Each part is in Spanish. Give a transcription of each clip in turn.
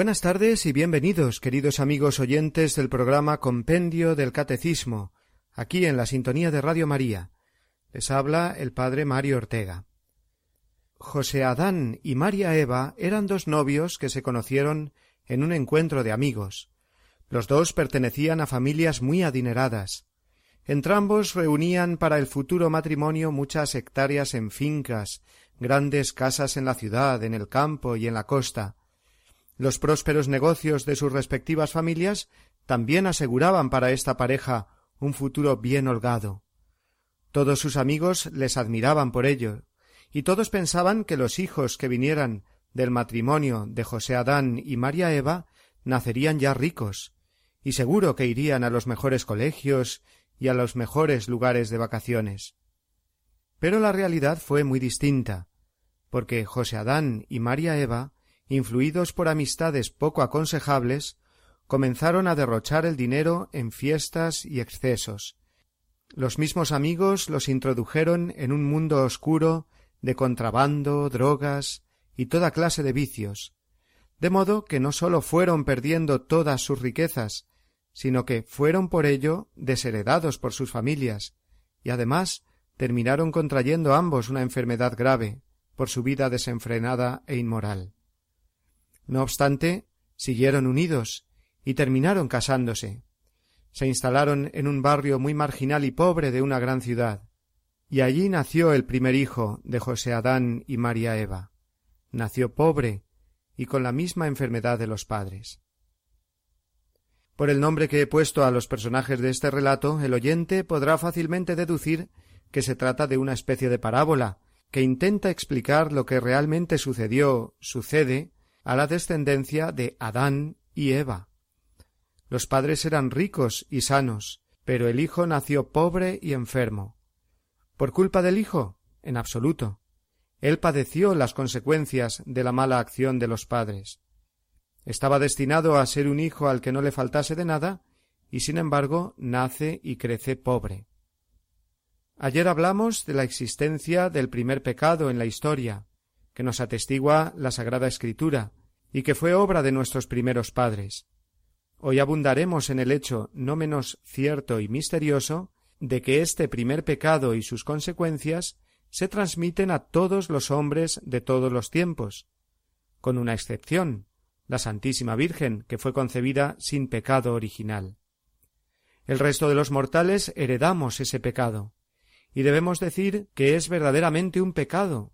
Buenas tardes y bienvenidos, queridos amigos oyentes del programa Compendio del Catecismo, aquí en la sintonía de Radio María. Les habla el padre Mario Ortega. José Adán y María Eva eran dos novios que se conocieron en un encuentro de amigos. Los dos pertenecían a familias muy adineradas. Entrambos reunían para el futuro matrimonio muchas hectáreas en fincas, grandes casas en la ciudad, en el campo y en la costa, los prósperos negocios de sus respectivas familias también aseguraban para esta pareja un futuro bien holgado. Todos sus amigos les admiraban por ello, y todos pensaban que los hijos que vinieran del matrimonio de José Adán y María Eva nacerían ya ricos, y seguro que irían a los mejores colegios y a los mejores lugares de vacaciones. Pero la realidad fue muy distinta, porque José Adán y María Eva influidos por amistades poco aconsejables, comenzaron a derrochar el dinero en fiestas y excesos. Los mismos amigos los introdujeron en un mundo oscuro de contrabando, drogas y toda clase de vicios, de modo que no sólo fueron perdiendo todas sus riquezas, sino que fueron por ello desheredados por sus familias, y además terminaron contrayendo ambos una enfermedad grave por su vida desenfrenada e inmoral. No obstante, siguieron unidos y terminaron casándose. Se instalaron en un barrio muy marginal y pobre de una gran ciudad, y allí nació el primer hijo de José Adán y María Eva. Nació pobre y con la misma enfermedad de los padres. Por el nombre que he puesto a los personajes de este relato, el oyente podrá fácilmente deducir que se trata de una especie de parábola que intenta explicar lo que realmente sucedió, sucede a la descendencia de Adán y Eva. Los padres eran ricos y sanos, pero el hijo nació pobre y enfermo. ¿Por culpa del hijo? En absoluto. Él padeció las consecuencias de la mala acción de los padres. Estaba destinado a ser un hijo al que no le faltase de nada, y sin embargo nace y crece pobre. Ayer hablamos de la existencia del primer pecado en la historia, que nos atestigua la Sagrada Escritura, y que fue obra de nuestros primeros padres. Hoy abundaremos en el hecho no menos cierto y misterioso de que este primer pecado y sus consecuencias se transmiten a todos los hombres de todos los tiempos, con una excepción, la Santísima Virgen, que fue concebida sin pecado original. El resto de los mortales heredamos ese pecado, y debemos decir que es verdaderamente un pecado,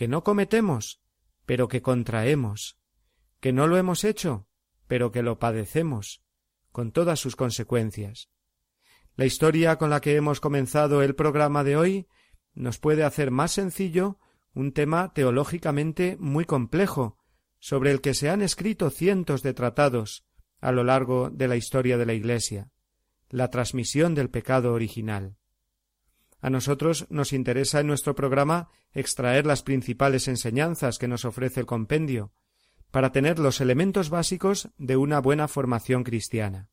que no cometemos, pero que contraemos, que no lo hemos hecho, pero que lo padecemos, con todas sus consecuencias. La historia con la que hemos comenzado el programa de hoy nos puede hacer más sencillo un tema teológicamente muy complejo, sobre el que se han escrito cientos de tratados a lo largo de la historia de la Iglesia, la transmisión del pecado original. A nosotros nos interesa en nuestro programa extraer las principales enseñanzas que nos ofrece el compendio, para tener los elementos básicos de una buena formación cristiana.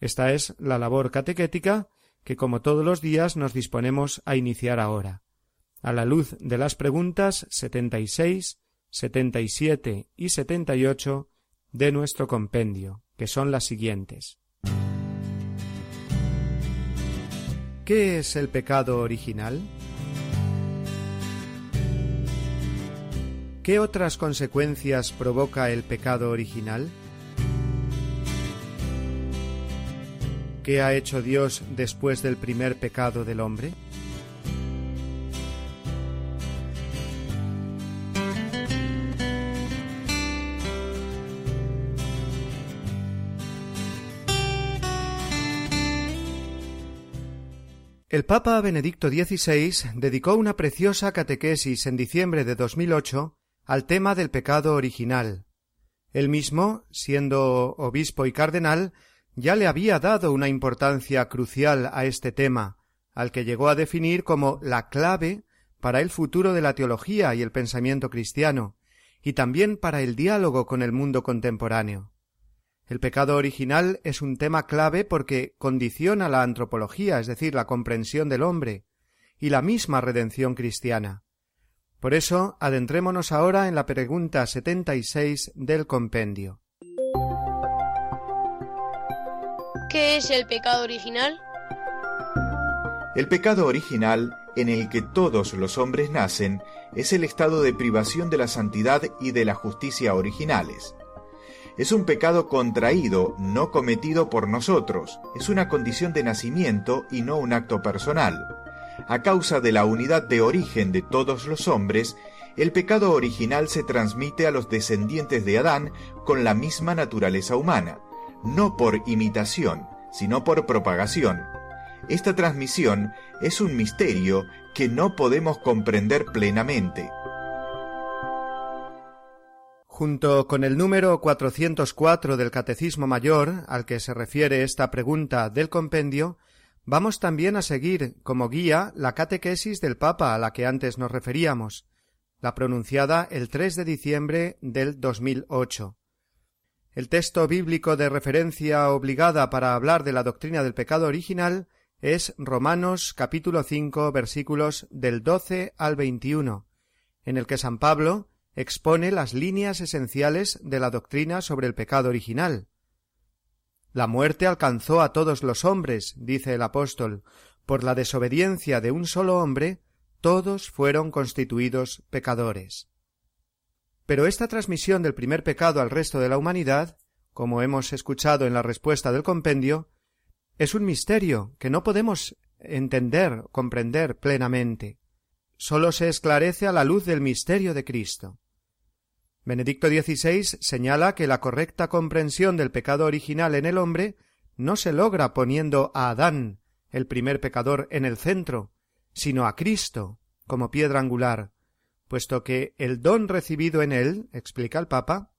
Esta es la labor catequética que, como todos los días, nos disponemos a iniciar ahora, a la luz de las preguntas setenta y seis, setenta y siete y setenta y ocho de nuestro compendio, que son las siguientes. ¿Qué es el pecado original? ¿Qué otras consecuencias provoca el pecado original? ¿Qué ha hecho Dios después del primer pecado del hombre? El Papa Benedicto XVI dedicó una preciosa catequesis en diciembre de 2008 al tema del pecado original. Él mismo, siendo obispo y cardenal, ya le había dado una importancia crucial a este tema, al que llegó a definir como la clave para el futuro de la teología y el pensamiento cristiano, y también para el diálogo con el mundo contemporáneo. El pecado original es un tema clave porque condiciona la antropología, es decir, la comprensión del hombre, y la misma redención cristiana. Por eso, adentrémonos ahora en la pregunta setenta y seis del compendio. ¿Qué es el pecado original? El pecado original, en el que todos los hombres nacen, es el estado de privación de la santidad y de la justicia originales. Es un pecado contraído, no cometido por nosotros. Es una condición de nacimiento y no un acto personal. A causa de la unidad de origen de todos los hombres, el pecado original se transmite a los descendientes de Adán con la misma naturaleza humana no por imitación, sino por propagación. Esta transmisión es un misterio que no podemos comprender plenamente. Junto con el número 404 del Catecismo Mayor, al que se refiere esta pregunta del compendio, vamos también a seguir como guía la catequesis del Papa a la que antes nos referíamos, la pronunciada el 3 de diciembre del 2008. El texto bíblico de referencia obligada para hablar de la doctrina del pecado original es Romanos capítulo 5 versículos del 12 al 21, en el que San Pablo expone las líneas esenciales de la doctrina sobre el pecado original. La muerte alcanzó a todos los hombres, dice el apóstol, por la desobediencia de un solo hombre, todos fueron constituidos pecadores. Pero esta transmisión del primer pecado al resto de la humanidad, como hemos escuchado en la respuesta del compendio, es un misterio que no podemos entender, comprender plenamente. Sólo se esclarece a la luz del misterio de Cristo. Benedicto XVI señala que la correcta comprensión del pecado original en el hombre no se logra poniendo a Adán, el primer pecador, en el centro, sino a Cristo como piedra angular, puesto que el don recibido en él, explica el Papa,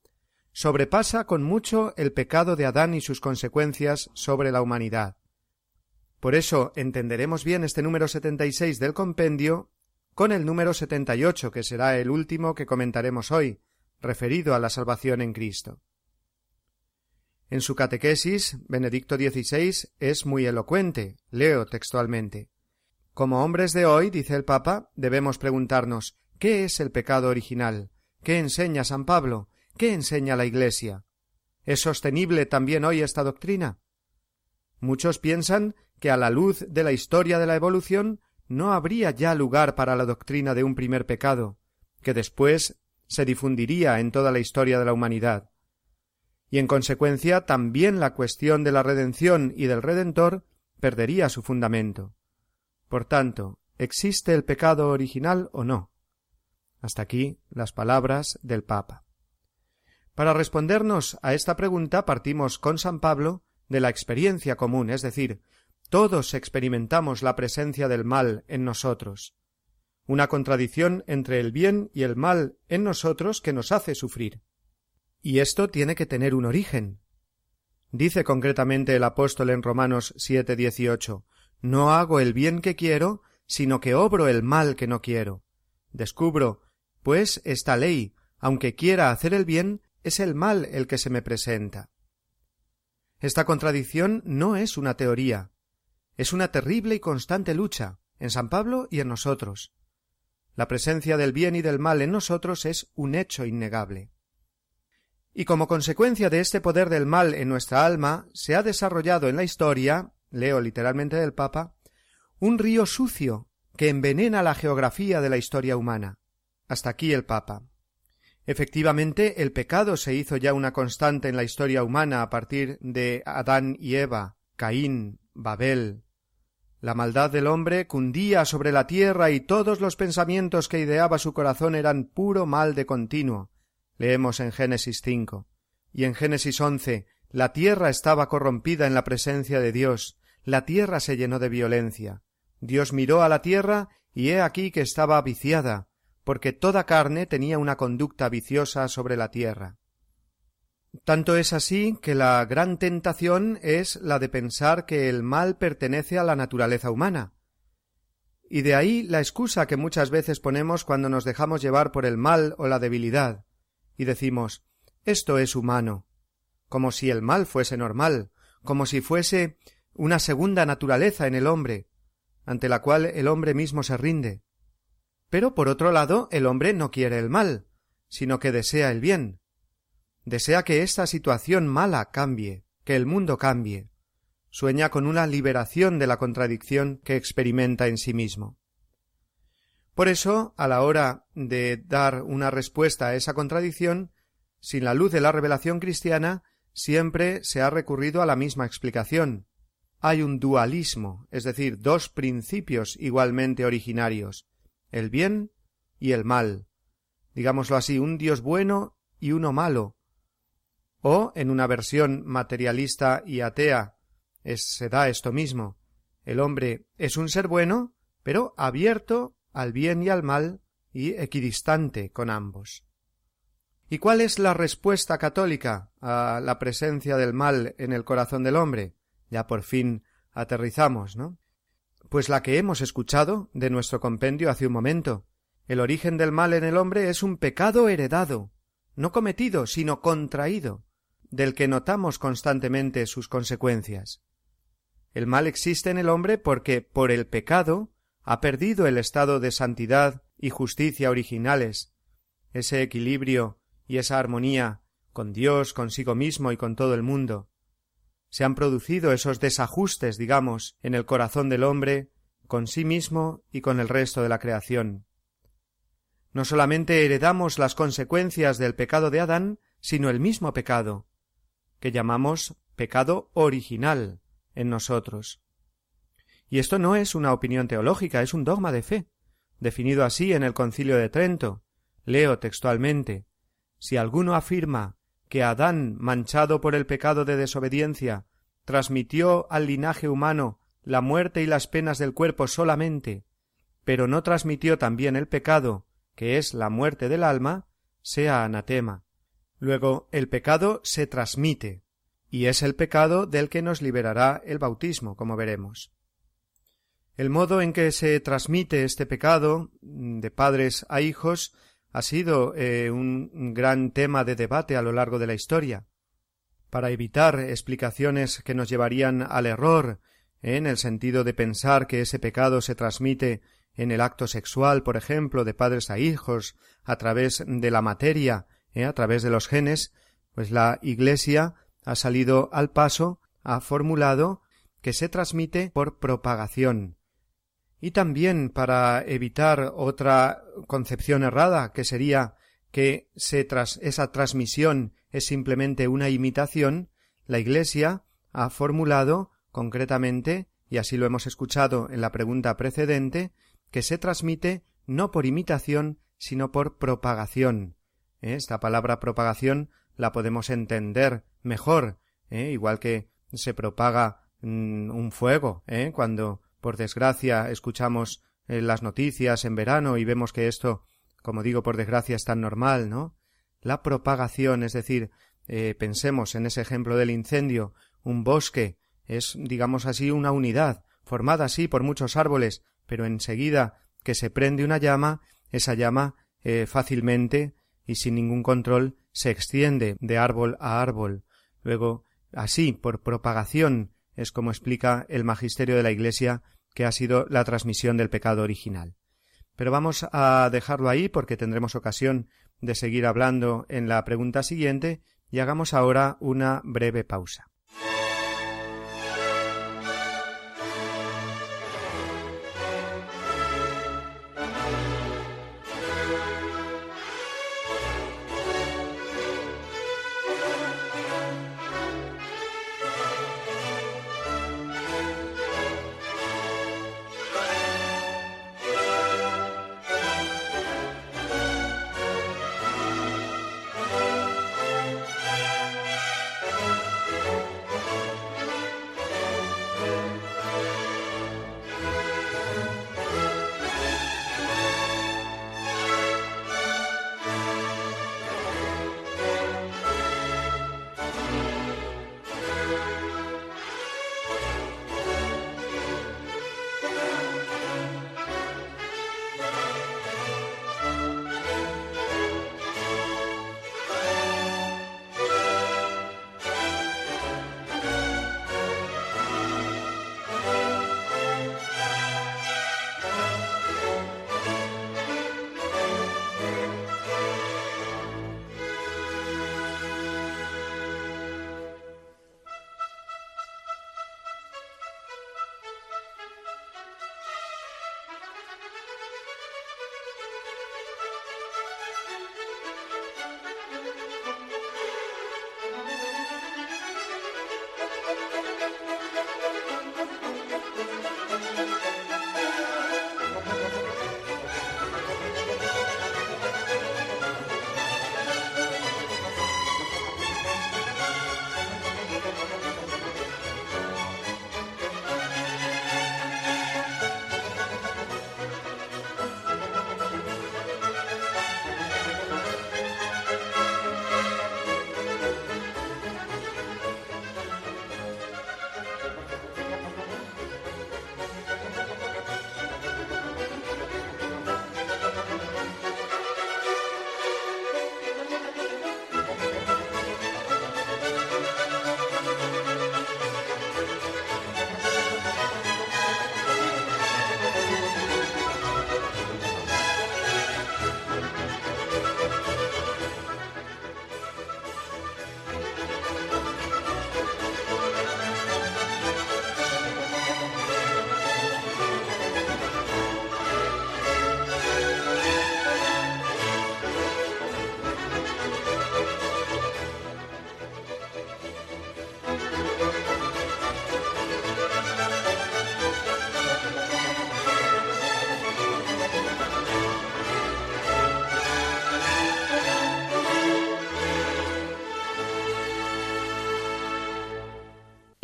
sobrepasa con mucho el pecado de Adán y sus consecuencias sobre la humanidad. Por eso entenderemos bien este número setenta y seis del compendio con el número setenta y ocho, que será el último que comentaremos hoy, referido a la salvación en Cristo. En su catequesis, Benedicto XVI es muy elocuente. Leo textualmente. Como hombres de hoy, dice el Papa, debemos preguntarnos ¿Qué es el pecado original? ¿Qué enseña San Pablo? ¿Qué enseña la Iglesia? ¿Es sostenible también hoy esta doctrina? Muchos piensan que a la luz de la historia de la evolución no habría ya lugar para la doctrina de un primer pecado, que después se difundiría en toda la historia de la humanidad. Y en consecuencia también la cuestión de la redención y del Redentor perdería su fundamento. Por tanto, ¿existe el pecado original o no? Hasta aquí las palabras del Papa. Para respondernos a esta pregunta partimos con San Pablo de la experiencia común, es decir, todos experimentamos la presencia del mal en nosotros, una contradicción entre el bien y el mal en nosotros que nos hace sufrir. Y esto tiene que tener un origen. Dice concretamente el apóstol en Romanos 7, 18, No hago el bien que quiero, sino que obro el mal que no quiero. Descubro pues esta ley, aunque quiera hacer el bien, es el mal el que se me presenta. Esta contradicción no es una teoría, es una terrible y constante lucha en San Pablo y en nosotros. La presencia del bien y del mal en nosotros es un hecho innegable. Y como consecuencia de este poder del mal en nuestra alma, se ha desarrollado en la historia, leo literalmente del Papa, un río sucio que envenena la geografía de la historia humana. Hasta aquí el Papa. Efectivamente, el pecado se hizo ya una constante en la historia humana a partir de Adán y Eva, Caín, Babel. La maldad del hombre cundía sobre la tierra y todos los pensamientos que ideaba su corazón eran puro mal de continuo. Leemos en Génesis cinco. Y en Génesis once la tierra estaba corrompida en la presencia de Dios, la tierra se llenó de violencia. Dios miró a la tierra y he aquí que estaba viciada, porque toda carne tenía una conducta viciosa sobre la tierra. Tanto es así que la gran tentación es la de pensar que el mal pertenece a la naturaleza humana. Y de ahí la excusa que muchas veces ponemos cuando nos dejamos llevar por el mal o la debilidad, y decimos esto es humano, como si el mal fuese normal, como si fuese una segunda naturaleza en el hombre, ante la cual el hombre mismo se rinde. Pero por otro lado, el hombre no quiere el mal, sino que desea el bien. Desea que esta situación mala cambie, que el mundo cambie. Sueña con una liberación de la contradicción que experimenta en sí mismo. Por eso, a la hora de dar una respuesta a esa contradicción, sin la luz de la revelación cristiana, siempre se ha recurrido a la misma explicación. Hay un dualismo, es decir, dos principios igualmente originarios, el bien y el mal. Digámoslo así, un Dios bueno y uno malo. O, en una versión materialista y atea, se da esto mismo. El hombre es un ser bueno, pero abierto al bien y al mal y equidistante con ambos. ¿Y cuál es la respuesta católica a la presencia del mal en el corazón del hombre? Ya por fin aterrizamos, ¿no? Pues la que hemos escuchado de nuestro compendio hace un momento. El origen del mal en el hombre es un pecado heredado, no cometido, sino contraído, del que notamos constantemente sus consecuencias. El mal existe en el hombre porque, por el pecado, ha perdido el estado de santidad y justicia originales, ese equilibrio y esa armonía con Dios, consigo mismo y con todo el mundo. Se han producido esos desajustes, digamos, en el corazón del hombre, con sí mismo y con el resto de la creación. No solamente heredamos las consecuencias del pecado de Adán, sino el mismo pecado, que llamamos pecado original en nosotros. Y esto no es una opinión teológica, es un dogma de fe, definido así en el Concilio de Trento. Leo textualmente si alguno afirma que Adán, manchado por el pecado de desobediencia, transmitió al linaje humano la muerte y las penas del cuerpo solamente, pero no transmitió también el pecado, que es la muerte del alma, sea anatema. Luego, el pecado se transmite, y es el pecado del que nos liberará el bautismo, como veremos. El modo en que se transmite este pecado de padres a hijos ha sido eh, un gran tema de debate a lo largo de la historia. Para evitar explicaciones que nos llevarían al error, eh, en el sentido de pensar que ese pecado se transmite en el acto sexual, por ejemplo, de padres a hijos, a través de la materia, eh, a través de los genes, pues la Iglesia ha salido al paso, ha formulado que se transmite por propagación, y también para evitar otra concepción errada que sería que esa transmisión es simplemente una imitación, la Iglesia ha formulado concretamente, y así lo hemos escuchado en la pregunta precedente, que se transmite no por imitación, sino por propagación. ¿Eh? Esta palabra propagación la podemos entender mejor, ¿eh? igual que se propaga mm, un fuego, ¿eh? cuando por desgracia, escuchamos las noticias en verano y vemos que esto, como digo, por desgracia es tan normal, ¿no? La propagación, es decir, pensemos en ese ejemplo del incendio, un bosque es, digamos así, una unidad, formada así por muchos árboles, pero enseguida que se prende una llama, esa llama eh, fácilmente y sin ningún control se extiende de árbol a árbol. Luego, así, por propagación, es como explica el magisterio de la Iglesia que ha sido la transmisión del pecado original. Pero vamos a dejarlo ahí porque tendremos ocasión de seguir hablando en la pregunta siguiente y hagamos ahora una breve pausa.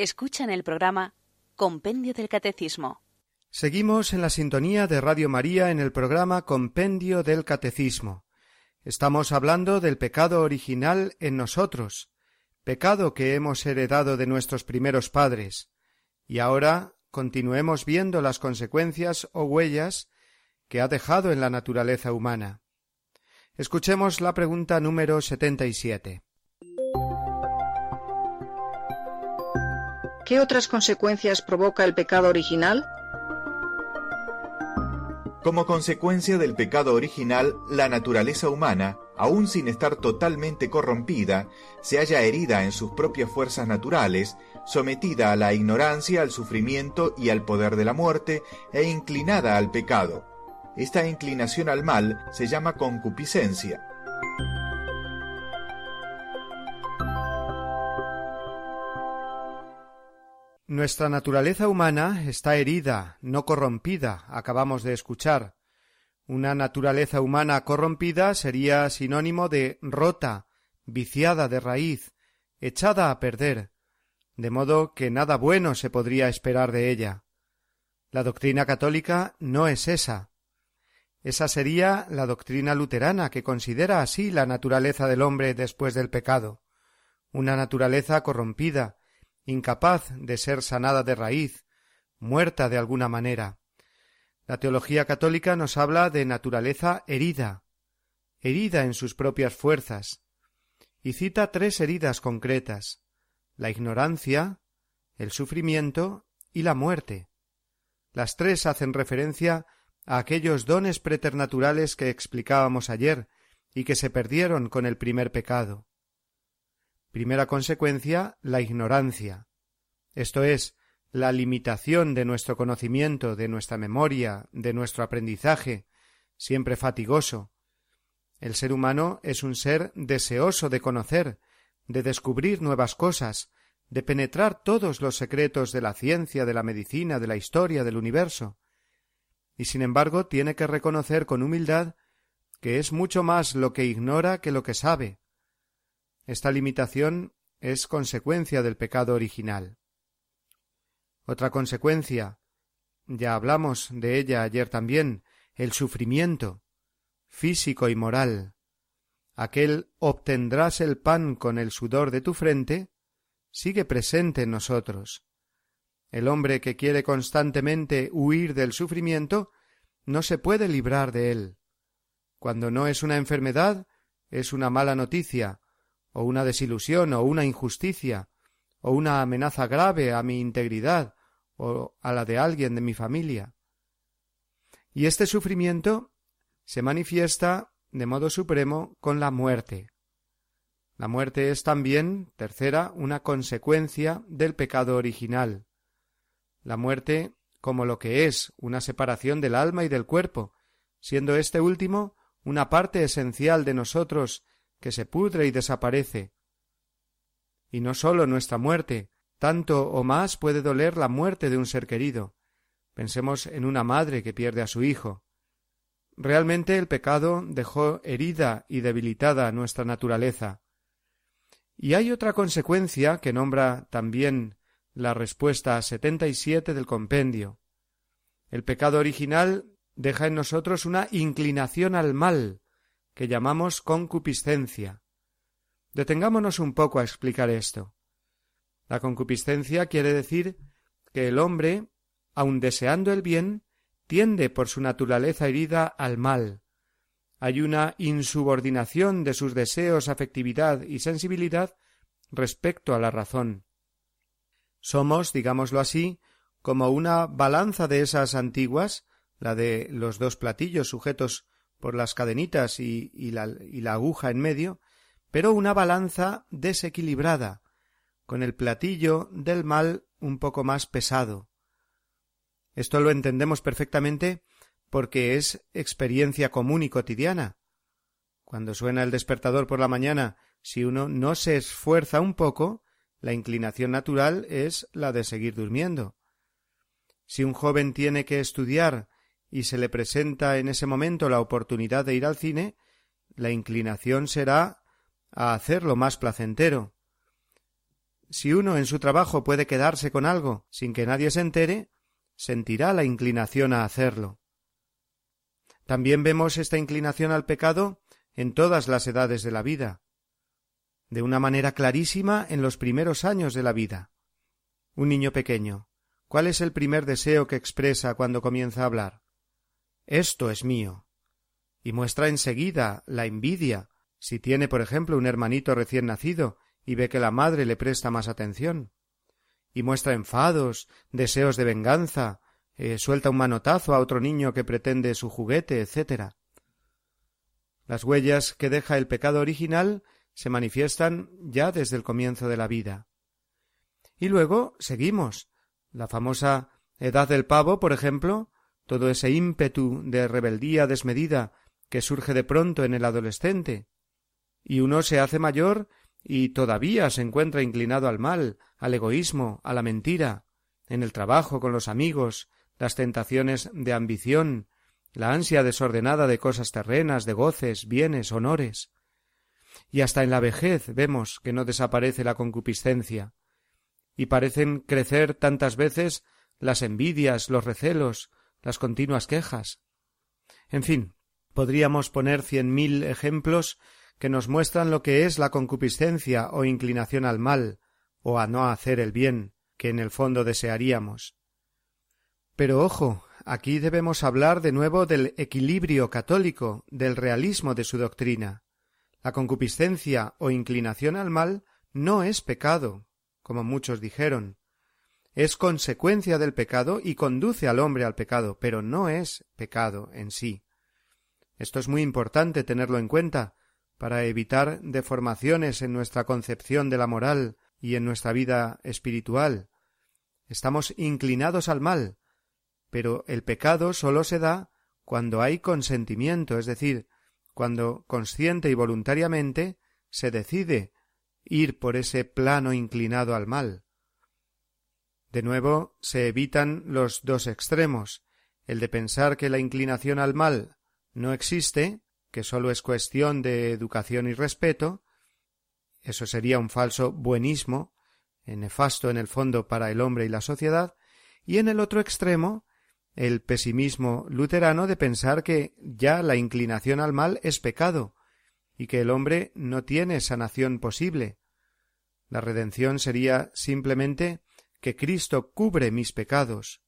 Escuchan el programa Compendio del Catecismo. Seguimos en la sintonía de Radio María en el programa Compendio del Catecismo. Estamos hablando del pecado original en nosotros, pecado que hemos heredado de nuestros primeros padres, y ahora continuemos viendo las consecuencias o huellas que ha dejado en la naturaleza humana. Escuchemos la pregunta número 77. ¿Qué otras consecuencias provoca el pecado original? Como consecuencia del pecado original, la naturaleza humana, aun sin estar totalmente corrompida, se halla herida en sus propias fuerzas naturales, sometida a la ignorancia, al sufrimiento y al poder de la muerte, e inclinada al pecado. Esta inclinación al mal se llama concupiscencia. Nuestra naturaleza humana está herida, no corrompida, acabamos de escuchar. Una naturaleza humana corrompida sería sinónimo de rota, viciada de raíz, echada a perder, de modo que nada bueno se podría esperar de ella. La doctrina católica no es esa. Esa sería la doctrina luterana, que considera así la naturaleza del hombre después del pecado, una naturaleza corrompida, incapaz de ser sanada de raíz, muerta de alguna manera. La teología católica nos habla de naturaleza herida, herida en sus propias fuerzas, y cita tres heridas concretas la ignorancia, el sufrimiento y la muerte. Las tres hacen referencia a aquellos dones preternaturales que explicábamos ayer y que se perdieron con el primer pecado. Primera consecuencia, la ignorancia. Esto es, la limitación de nuestro conocimiento, de nuestra memoria, de nuestro aprendizaje, siempre fatigoso. El ser humano es un ser deseoso de conocer, de descubrir nuevas cosas, de penetrar todos los secretos de la ciencia, de la medicina, de la historia, del universo. Y sin embargo tiene que reconocer con humildad que es mucho más lo que ignora que lo que sabe, esta limitación es consecuencia del pecado original. Otra consecuencia, ya hablamos de ella ayer también, el sufrimiento físico y moral. Aquel obtendrás el pan con el sudor de tu frente, sigue presente en nosotros. El hombre que quiere constantemente huir del sufrimiento no se puede librar de él. Cuando no es una enfermedad, es una mala noticia, o una desilusión o una injusticia o una amenaza grave a mi integridad o a la de alguien de mi familia. Y este sufrimiento se manifiesta de modo supremo con la muerte. La muerte es también, tercera, una consecuencia del pecado original. La muerte como lo que es una separación del alma y del cuerpo, siendo este último una parte esencial de nosotros que se pudre y desaparece. Y no sólo nuestra muerte, tanto o más puede doler la muerte de un ser querido. Pensemos en una madre que pierde a su hijo. Realmente el pecado dejó herida y debilitada nuestra naturaleza. Y hay otra consecuencia que nombra también la respuesta setenta y siete del compendio. El pecado original deja en nosotros una inclinación al mal, que llamamos concupiscencia. Detengámonos un poco a explicar esto. La concupiscencia quiere decir que el hombre, aun deseando el bien, tiende por su naturaleza herida al mal. Hay una insubordinación de sus deseos, afectividad y sensibilidad respecto a la razón. Somos, digámoslo así, como una balanza de esas antiguas, la de los dos platillos sujetos por las cadenitas y, la, y la aguja en medio, pero una balanza desequilibrada, con el platillo del mal un poco más pesado. Esto lo entendemos perfectamente porque es experiencia común y cotidiana. Cuando suena el despertador por la mañana, si uno no se esfuerza un poco, la inclinación natural es la de seguir durmiendo. Si un joven tiene que estudiar y se le presenta en ese momento la oportunidad de ir al cine, la inclinación será a hacerlo más placentero. si uno en su trabajo puede quedarse con algo sin que nadie se entere, sentirá la inclinación a hacerlo. También vemos esta inclinación al pecado en todas las edades de la vida, de una manera clarísima en los primeros años de la vida. Un niño pequeño, ¿cuál es el primer deseo que expresa cuando comienza a hablar? Esto es mío. Y muestra enseguida la envidia, si tiene, por ejemplo, un hermanito recién nacido y ve que la madre le presta más atención. Y muestra enfados, deseos de venganza, eh, suelta un manotazo a otro niño que pretende su juguete, etc. Las huellas que deja el pecado original se manifiestan ya desde el comienzo de la vida. Y luego seguimos. La famosa edad del pavo, por ejemplo, todo ese ímpetu de rebeldía desmedida que surge de pronto en el adolescente. Y uno se hace mayor y todavía se encuentra inclinado al mal, al egoísmo, a la mentira, en el trabajo con los amigos, las tentaciones de ambición, la ansia desordenada de cosas terrenas, de goces, bienes, honores. Y hasta en la vejez vemos que no desaparece la concupiscencia, y parecen crecer tantas veces las envidias, los recelos, las continuas quejas. En fin, podríamos poner cien mil ejemplos que nos muestran lo que es la concupiscencia o inclinación al mal, o a no hacer el bien, que en el fondo desearíamos. Pero ojo, aquí debemos hablar de nuevo del equilibrio católico, del realismo de su doctrina. La concupiscencia o inclinación al mal no es pecado, como muchos dijeron. Es consecuencia del pecado y conduce al hombre al pecado, pero no es pecado en sí. Esto es muy importante tenerlo en cuenta para evitar deformaciones en nuestra concepción de la moral y en nuestra vida espiritual. Estamos inclinados al mal, pero el pecado sólo se da cuando hay consentimiento, es decir, cuando consciente y voluntariamente se decide ir por ese plano inclinado al mal. De nuevo se evitan los dos extremos, el de pensar que la inclinación al mal no existe, que sólo es cuestión de educación y respeto, eso sería un falso buenismo, nefasto en el fondo para el hombre y la sociedad, y en el otro extremo el pesimismo luterano de pensar que ya la inclinación al mal es pecado y que el hombre no tiene sanación posible. La redención sería simplemente que Cristo cubre mis pecados,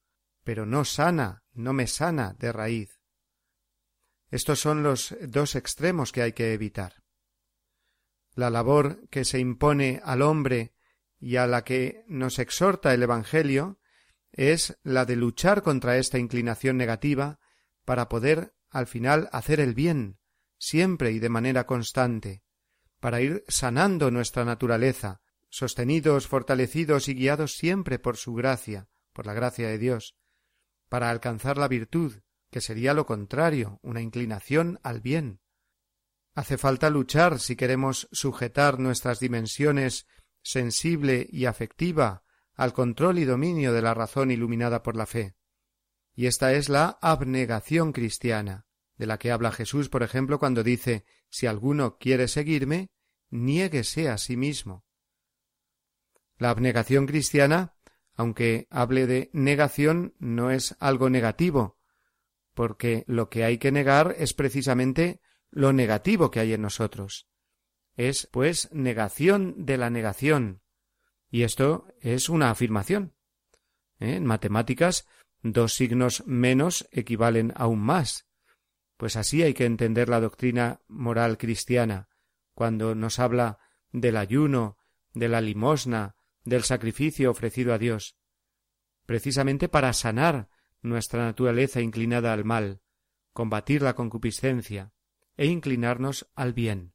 pero no sana, no me sana de raíz. Estos son los dos extremos que hay que evitar. La labor que se impone al hombre y a la que nos exhorta el Evangelio es la de luchar contra esta inclinación negativa para poder al final hacer el bien, siempre y de manera constante, para ir sanando nuestra naturaleza, sostenidos, fortalecidos y guiados siempre por su gracia, por la gracia de Dios, para alcanzar la virtud, que sería lo contrario, una inclinación al bien. Hace falta luchar si queremos sujetar nuestras dimensiones sensible y afectiva al control y dominio de la razón iluminada por la fe. Y esta es la abnegación cristiana, de la que habla Jesús, por ejemplo, cuando dice Si alguno quiere seguirme, niéguese a sí mismo. La abnegación cristiana, aunque hable de negación, no es algo negativo, porque lo que hay que negar es precisamente lo negativo que hay en nosotros. Es, pues, negación de la negación, y esto es una afirmación. ¿Eh? En matemáticas, dos signos menos equivalen a un más. Pues así hay que entender la doctrina moral cristiana, cuando nos habla del ayuno, de la limosna, del sacrificio ofrecido a Dios, precisamente para sanar nuestra naturaleza inclinada al mal, combatir la concupiscencia e inclinarnos al bien.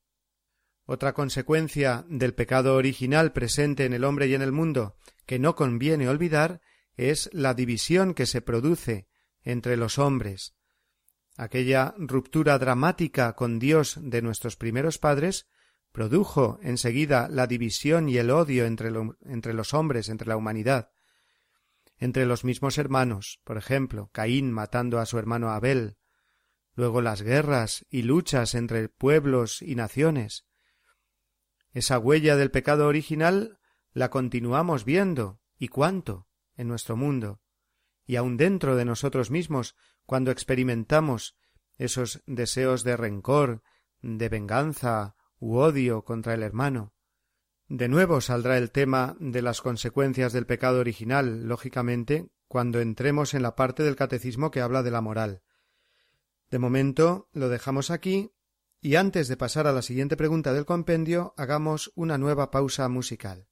Otra consecuencia del pecado original presente en el hombre y en el mundo que no conviene olvidar es la división que se produce entre los hombres. Aquella ruptura dramática con Dios de nuestros primeros padres produjo enseguida la división y el odio entre, entre, los hombres, entre la humanidad, entre los mismos hermanos, por ejemplo, Caín matando a su hermano Abel, luego las guerras y luchas entre pueblos y naciones, esa huella del pecado original la continuamos viendo, y cuánto, en nuestro mundo, y aun dentro de nosotros mismos, cuando experimentamos esos deseos de rencor, de venganza u odio contra el hermano. De nuevo saldrá el tema de las consecuencias del pecado original, lógicamente, cuando entremos en la parte del catecismo que habla de la moral. De momento lo dejamos aquí y antes de pasar a la siguiente pregunta del compendio hagamos una nueva pausa musical.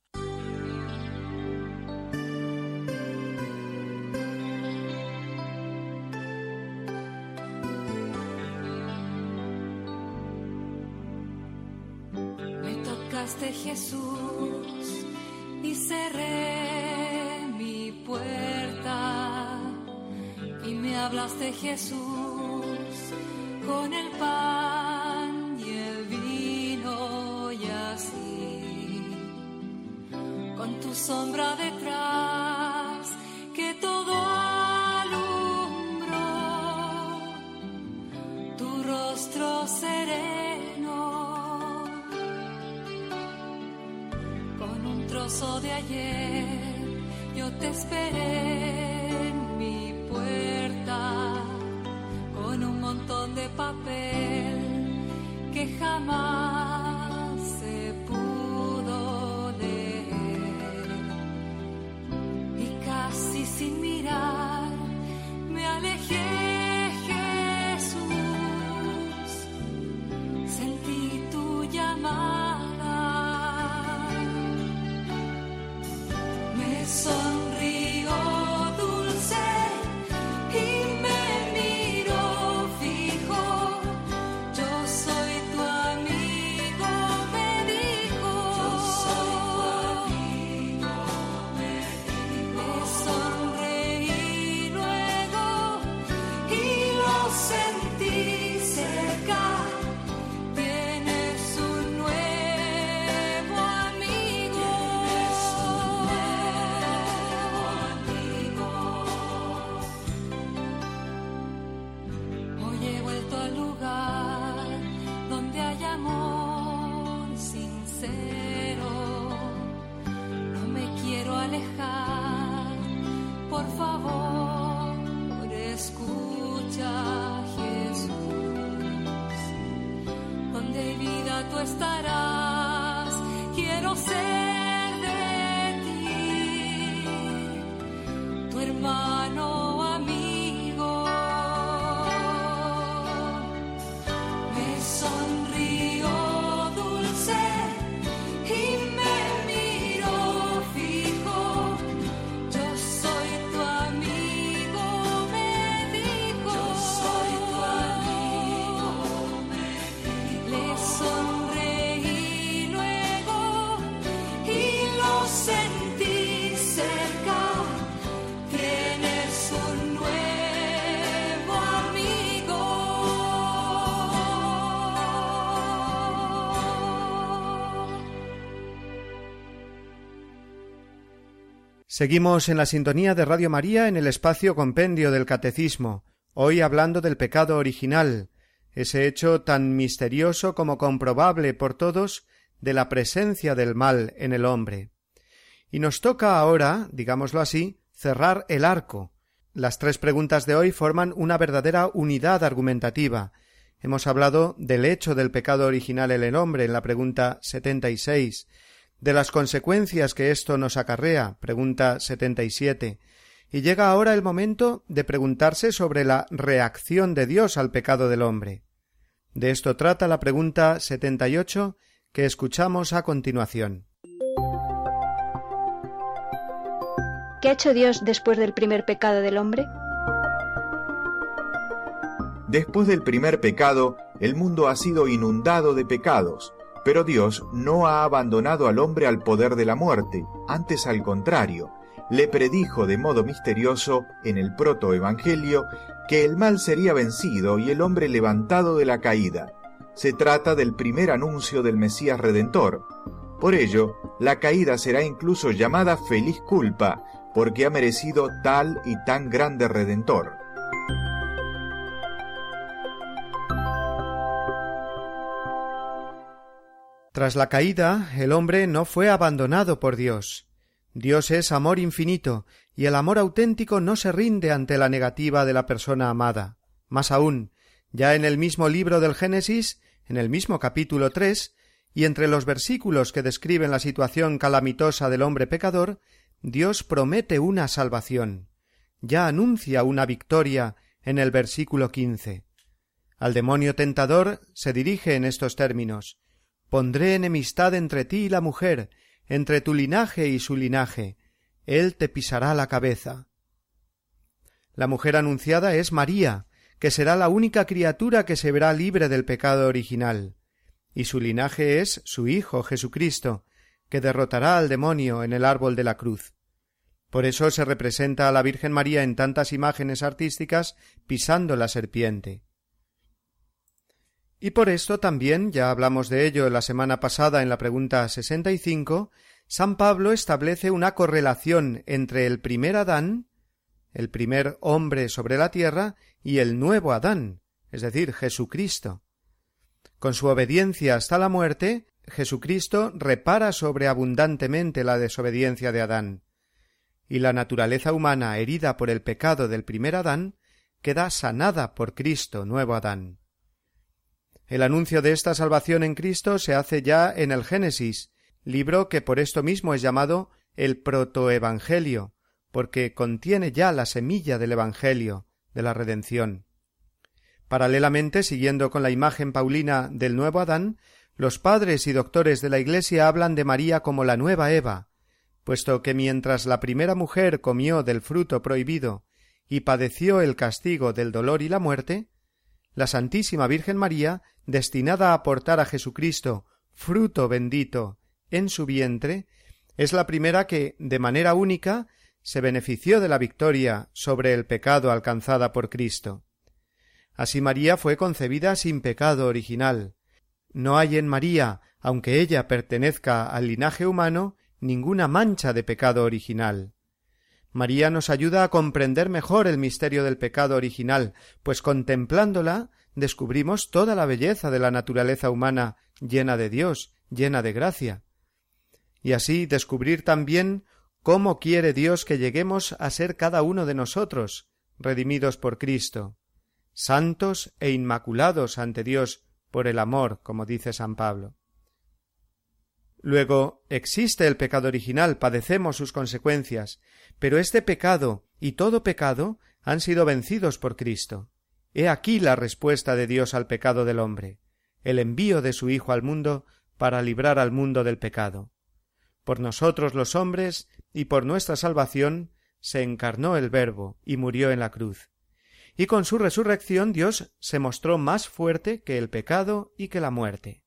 Jesús Seguimos en la sintonía de Radio María en el espacio compendio del Catecismo, hoy hablando del pecado original, ese hecho tan misterioso como comprobable por todos de la presencia del mal en el hombre. Y nos toca ahora, digámoslo así, cerrar el arco. Las tres preguntas de hoy forman una verdadera unidad argumentativa. Hemos hablado del hecho del pecado original en el hombre en la pregunta 76, de las consecuencias que esto nos acarrea, pregunta 77, y llega ahora el momento de preguntarse sobre la reacción de Dios al pecado del hombre. De esto trata la pregunta 78 que escuchamos a continuación. ¿Qué ha hecho Dios después del primer pecado del hombre? Después del primer pecado, el mundo ha sido inundado de pecados, pero Dios no ha abandonado al hombre al poder de la muerte, antes al contrario, le predijo de modo misterioso en el protoevangelio que el mal sería vencido y el hombre levantado de la caída. Se trata del primer anuncio del Mesías Redentor. Por ello, la caída será incluso llamada feliz culpa, porque ha merecido tal y tan grande Redentor. Tras la caída, el hombre no fue abandonado por Dios. Dios es amor infinito, y el amor auténtico no se rinde ante la negativa de la persona amada. Más aún, ya en el mismo libro del Génesis, en el mismo capítulo tres, y entre los versículos que describen la situación calamitosa del hombre pecador, Dios promete una salvación. Ya anuncia una victoria en el versículo quince. Al demonio tentador se dirige en estos términos Pondré enemistad entre ti y la mujer, entre tu linaje y su linaje. Él te pisará la cabeza. La mujer anunciada es María, que será la única criatura que se verá libre del pecado original, y su linaje es su Hijo Jesucristo, que derrotará al demonio en el árbol de la cruz. Por eso se representa a la Virgen María en tantas imágenes artísticas pisando la serpiente. Y por esto también, ya hablamos de ello la semana pasada en la pregunta 65, San Pablo establece una correlación entre el primer Adán, el primer hombre sobre la tierra, y el nuevo Adán, es decir, Jesucristo. Con su obediencia hasta la muerte, Jesucristo repara sobreabundantemente la desobediencia de Adán, y la naturaleza humana herida por el pecado del primer Adán queda sanada por Cristo, nuevo Adán. El anuncio de esta salvación en Cristo se hace ya en el Génesis, libro que por esto mismo es llamado el protoevangelio, porque contiene ya la semilla del Evangelio, de la redención. Paralelamente, siguiendo con la imagen paulina del nuevo Adán, los padres y doctores de la Iglesia hablan de María como la nueva Eva, puesto que mientras la primera mujer comió del fruto prohibido y padeció el castigo del dolor y la muerte, la Santísima Virgen María, destinada a aportar a Jesucristo fruto bendito en su vientre, es la primera que, de manera única, se benefició de la victoria sobre el pecado alcanzada por Cristo. Así María fue concebida sin pecado original. No hay en María, aunque ella pertenezca al linaje humano, ninguna mancha de pecado original. María nos ayuda a comprender mejor el misterio del pecado original, pues contemplándola descubrimos toda la belleza de la naturaleza humana llena de Dios, llena de gracia. Y así descubrir también cómo quiere Dios que lleguemos a ser cada uno de nosotros, redimidos por Cristo, santos e inmaculados ante Dios por el amor, como dice San Pablo. Luego, existe el pecado original, padecemos sus consecuencias, pero este pecado y todo pecado han sido vencidos por Cristo. He aquí la respuesta de Dios al pecado del hombre, el envío de su Hijo al mundo para librar al mundo del pecado. Por nosotros los hombres y por nuestra salvación se encarnó el Verbo y murió en la cruz. Y con su resurrección Dios se mostró más fuerte que el pecado y que la muerte.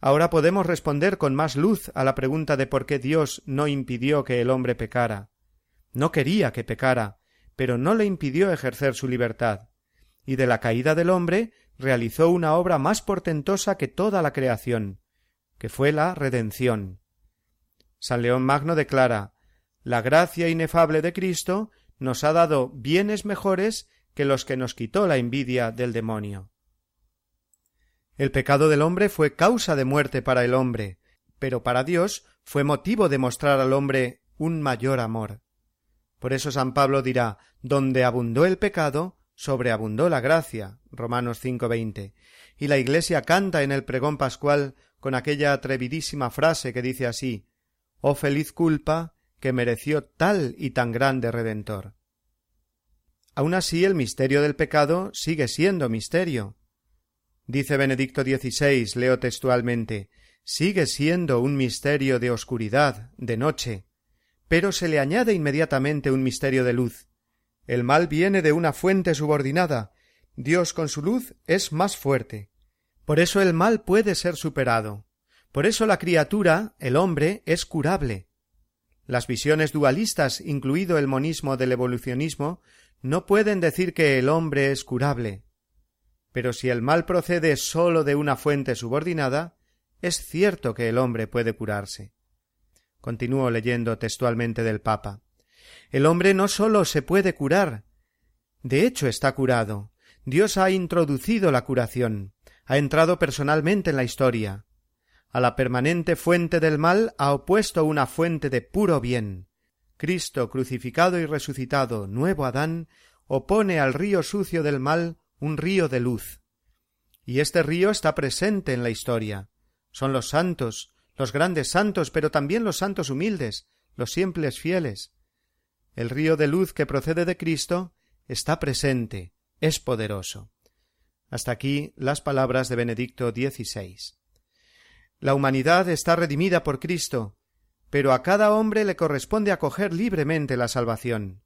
Ahora podemos responder con más luz a la pregunta de por qué Dios no impidió que el hombre pecara. No quería que pecara, pero no le impidió ejercer su libertad, y de la caída del hombre realizó una obra más portentosa que toda la creación, que fue la redención. San León Magno declara La gracia inefable de Cristo nos ha dado bienes mejores que los que nos quitó la envidia del demonio. El pecado del hombre fue causa de muerte para el hombre, pero para Dios fue motivo de mostrar al hombre un mayor amor. Por eso San Pablo dirá donde abundó el pecado, sobreabundó la gracia. Romanos 5:20. Y la Iglesia canta en el pregón pascual con aquella atrevidísima frase que dice así: Oh feliz culpa que mereció tal y tan grande redentor. Aun así el misterio del pecado sigue siendo misterio, Dice Benedicto XVI, leo textualmente, sigue siendo un misterio de oscuridad, de noche, pero se le añade inmediatamente un misterio de luz. El mal viene de una fuente subordinada. Dios con su luz es más fuerte. Por eso el mal puede ser superado. Por eso la criatura, el hombre, es curable. Las visiones dualistas, incluido el monismo del evolucionismo, no pueden decir que el hombre es curable. Pero si el mal procede sólo de una fuente subordinada, es cierto que el hombre puede curarse. Continúo leyendo textualmente del Papa. El hombre no sólo se puede curar, de hecho está curado. Dios ha introducido la curación, ha entrado personalmente en la historia. A la permanente fuente del mal ha opuesto una fuente de puro bien. Cristo crucificado y resucitado, nuevo Adán, opone al río sucio del mal un río de luz. Y este río está presente en la historia. Son los santos, los grandes santos, pero también los santos humildes, los simples fieles. El río de luz que procede de Cristo está presente, es poderoso. Hasta aquí las palabras de Benedicto XVI. La humanidad está redimida por Cristo, pero a cada hombre le corresponde acoger libremente la salvación.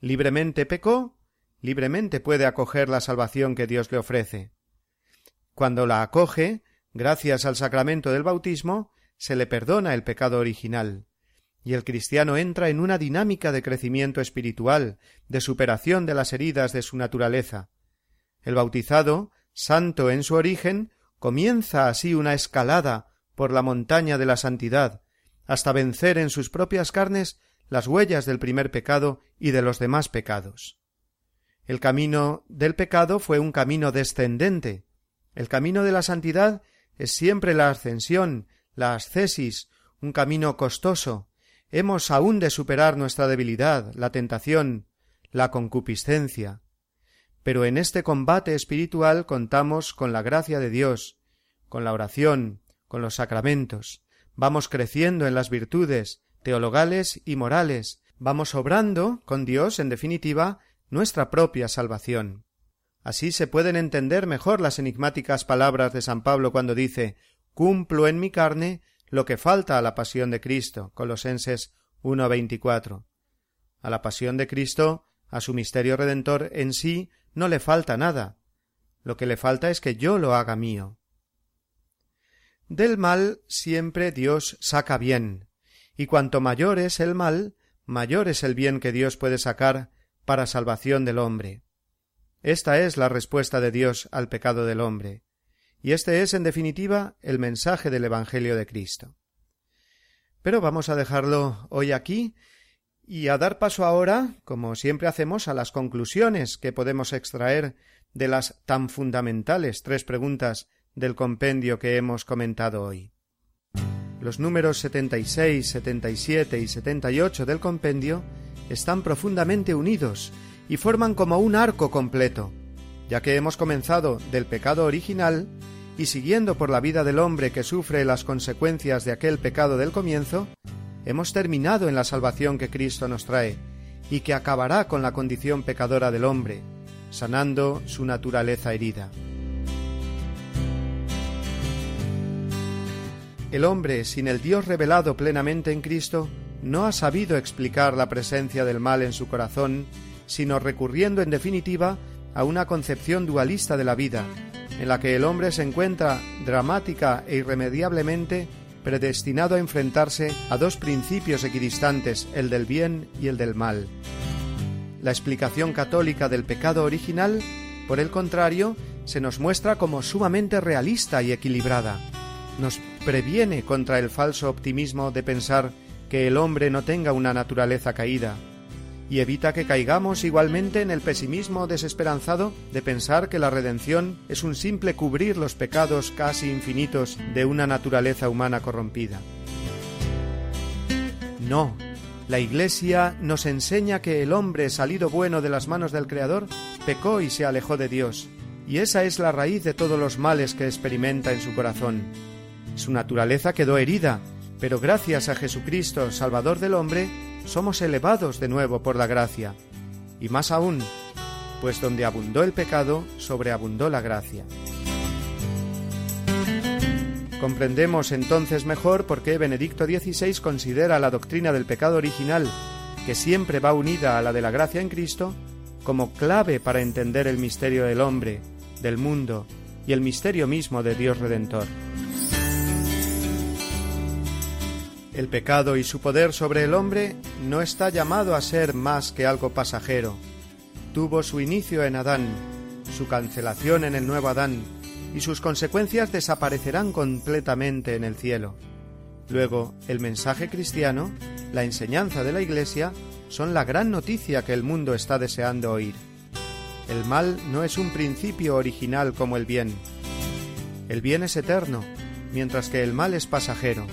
Libremente pecó, libremente puede acoger la salvación que Dios le ofrece. Cuando la acoge, gracias al sacramento del bautismo, se le perdona el pecado original, y el cristiano entra en una dinámica de crecimiento espiritual, de superación de las heridas de su naturaleza. El bautizado, santo en su origen, comienza así una escalada por la montaña de la santidad, hasta vencer en sus propias carnes las huellas del primer pecado y de los demás pecados. El camino del pecado fue un camino descendente. El camino de la santidad es siempre la ascensión, la ascesis, un camino costoso. Hemos aún de superar nuestra debilidad, la tentación, la concupiscencia. Pero en este combate espiritual contamos con la gracia de Dios, con la oración, con los sacramentos. Vamos creciendo en las virtudes teologales y morales, vamos obrando con Dios, en definitiva, nuestra propia salvación. Así se pueden entender mejor las enigmáticas palabras de San Pablo cuando dice cumplo en mi carne lo que falta a la pasión de Cristo. Colosenses 1.24. A la pasión de Cristo, a su misterio redentor en sí, no le falta nada. Lo que le falta es que yo lo haga mío. Del mal siempre Dios saca bien, y cuanto mayor es el mal, mayor es el bien que Dios puede sacar para salvación del hombre. Esta es la respuesta de Dios al pecado del hombre, y este es, en definitiva, el mensaje del Evangelio de Cristo. Pero vamos a dejarlo hoy aquí y a dar paso ahora, como siempre hacemos, a las conclusiones que podemos extraer de las tan fundamentales tres preguntas del compendio que hemos comentado hoy. Los números 76, 77 y 78 del compendio están profundamente unidos y forman como un arco completo, ya que hemos comenzado del pecado original y siguiendo por la vida del hombre que sufre las consecuencias de aquel pecado del comienzo, hemos terminado en la salvación que Cristo nos trae y que acabará con la condición pecadora del hombre, sanando su naturaleza herida. El hombre, sin el Dios revelado plenamente en Cristo, no ha sabido explicar la presencia del mal en su corazón, sino recurriendo en definitiva a una concepción dualista de la vida, en la que el hombre se encuentra dramática e irremediablemente predestinado a enfrentarse a dos principios equidistantes, el del bien y el del mal. La explicación católica del pecado original, por el contrario, se nos muestra como sumamente realista y equilibrada. Nos previene contra el falso optimismo de pensar que el hombre no tenga una naturaleza caída, y evita que caigamos igualmente en el pesimismo desesperanzado de pensar que la redención es un simple cubrir los pecados casi infinitos de una naturaleza humana corrompida. No, la Iglesia nos enseña que el hombre salido bueno de las manos del Creador pecó y se alejó de Dios, y esa es la raíz de todos los males que experimenta en su corazón. Su naturaleza quedó herida, pero gracias a Jesucristo, Salvador del hombre, somos elevados de nuevo por la gracia. Y más aún, pues donde abundó el pecado, sobreabundó la gracia. Comprendemos entonces mejor por qué Benedicto XVI considera la doctrina del pecado original, que siempre va unida a la de la gracia en Cristo, como clave para entender el misterio del hombre, del mundo y el misterio mismo de Dios Redentor. El pecado y su poder sobre el hombre no está llamado a ser más que algo pasajero. Tuvo su inicio en Adán, su cancelación en el nuevo Adán, y sus consecuencias desaparecerán completamente en el cielo. Luego, el mensaje cristiano, la enseñanza de la Iglesia, son la gran noticia que el mundo está deseando oír. El mal no es un principio original como el bien. El bien es eterno, mientras que el mal es pasajero.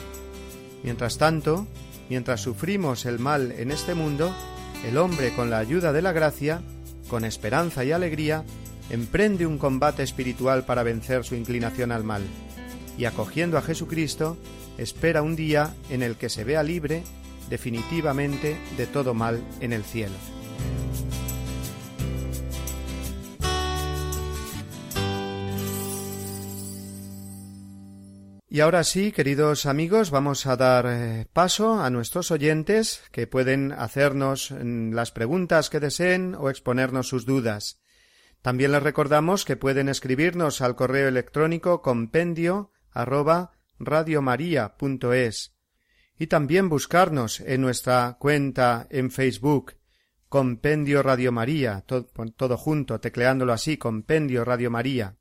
Mientras tanto, mientras sufrimos el mal en este mundo, el hombre con la ayuda de la gracia, con esperanza y alegría, emprende un combate espiritual para vencer su inclinación al mal, y acogiendo a Jesucristo, espera un día en el que se vea libre definitivamente de todo mal en el cielo. Y ahora sí, queridos amigos, vamos a dar eh, paso a nuestros oyentes que pueden hacernos mm, las preguntas que deseen o exponernos sus dudas. También les recordamos que pueden escribirnos al correo electrónico compendio arroba radiomaria.es y también buscarnos en nuestra cuenta en Facebook Compendio Radio María, todo, todo junto, tecleándolo así, Compendio Radio María.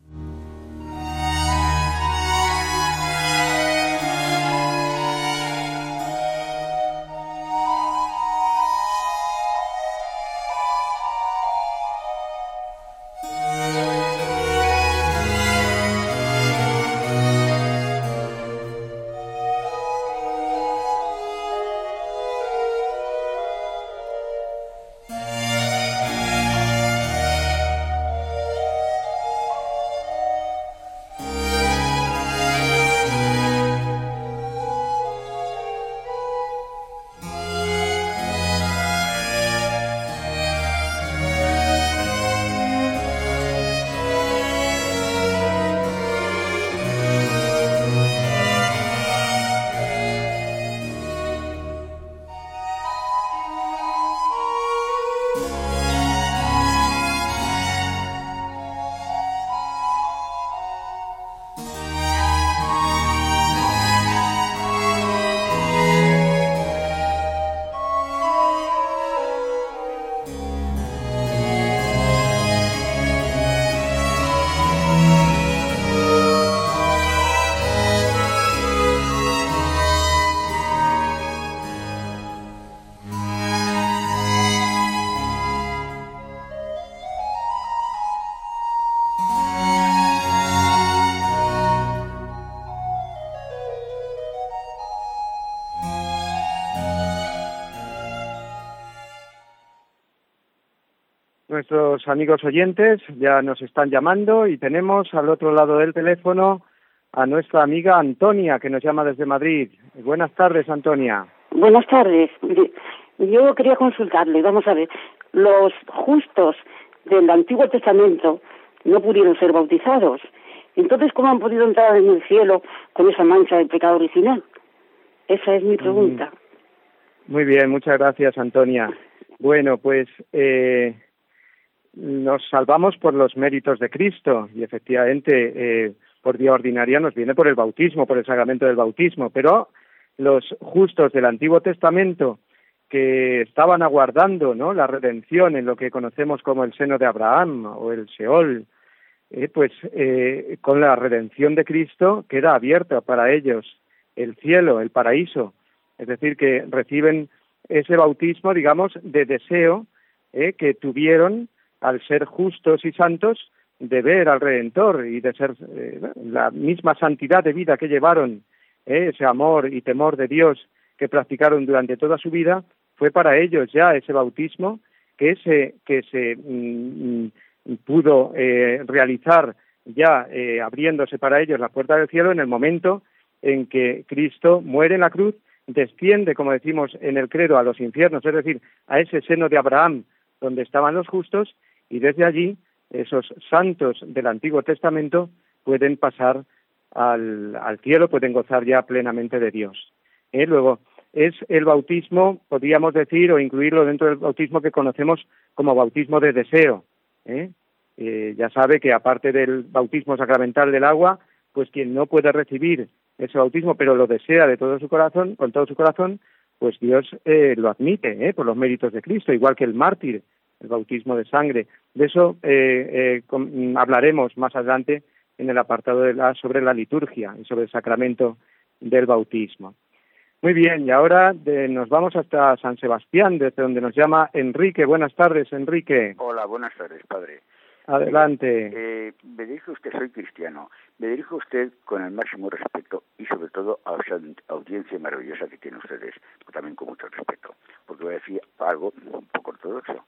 Nuestros amigos oyentes ya nos están llamando y tenemos al otro lado del teléfono a nuestra amiga Antonia, que nos llama desde Madrid. Buenas tardes, Antonia. Buenas tardes. Yo quería consultarle, vamos a ver, los justos del Antiguo Testamento no pudieron ser bautizados. Entonces, ¿cómo han podido entrar en el cielo con esa mancha del pecado original? Esa es mi pregunta. Muy bien, muchas gracias, Antonia. Bueno, pues eh, nos salvamos por los méritos de Cristo. Y efectivamente eh, por vía ordinaria nos viene por el bautismo, por el sacramento del bautismo, pero los justos del Antiguo Testamento que estaban aguardando ¿no? la redención en lo que conocemos como el seno de Abraham o el Seol, eh, pues eh, con la redención de Cristo queda abierto para ellos el cielo, el paraíso, es decir, que reciben ese bautismo, digamos, de deseo eh, que tuvieron al ser justos y santos de ver al Redentor y de ser eh, la misma santidad de vida que llevaron, eh, ese amor y temor de Dios que practicaron durante toda su vida, fue para ellos ya ese bautismo que se, que se mm, mm, pudo eh, realizar ya eh, abriéndose para ellos la puerta del cielo en el momento en que Cristo muere en la cruz, desciende, como decimos en el credo, a los infiernos, es decir, a ese seno de Abraham donde estaban los justos, y desde allí esos santos del Antiguo Testamento pueden pasar al, al cielo, pueden gozar ya plenamente de Dios. ¿Eh? Luego, es el bautismo, podríamos decir, o incluirlo dentro del bautismo que conocemos como bautismo de deseo. ¿eh? Eh, ya sabe que aparte del bautismo sacramental del agua, pues quien no puede recibir ese bautismo, pero lo desea de todo su corazón, con todo su corazón, pues Dios eh, lo admite por los méritos de Cristo, igual que el mártir, el bautismo de sangre. De eso eh, eh, hablaremos más adelante en el apartado de la, sobre la liturgia y sobre el sacramento del bautismo. Muy bien, y ahora de- nos vamos hasta San Sebastián, desde donde nos llama Enrique. Buenas tardes, Enrique. Hola, buenas tardes, padre. Adelante. Eh, me dirijo a usted, soy cristiano. Me dirijo a usted con el máximo respeto y sobre todo a esa audiencia maravillosa que tienen ustedes, también con mucho respeto, porque voy a decir algo un poco ortodoxo.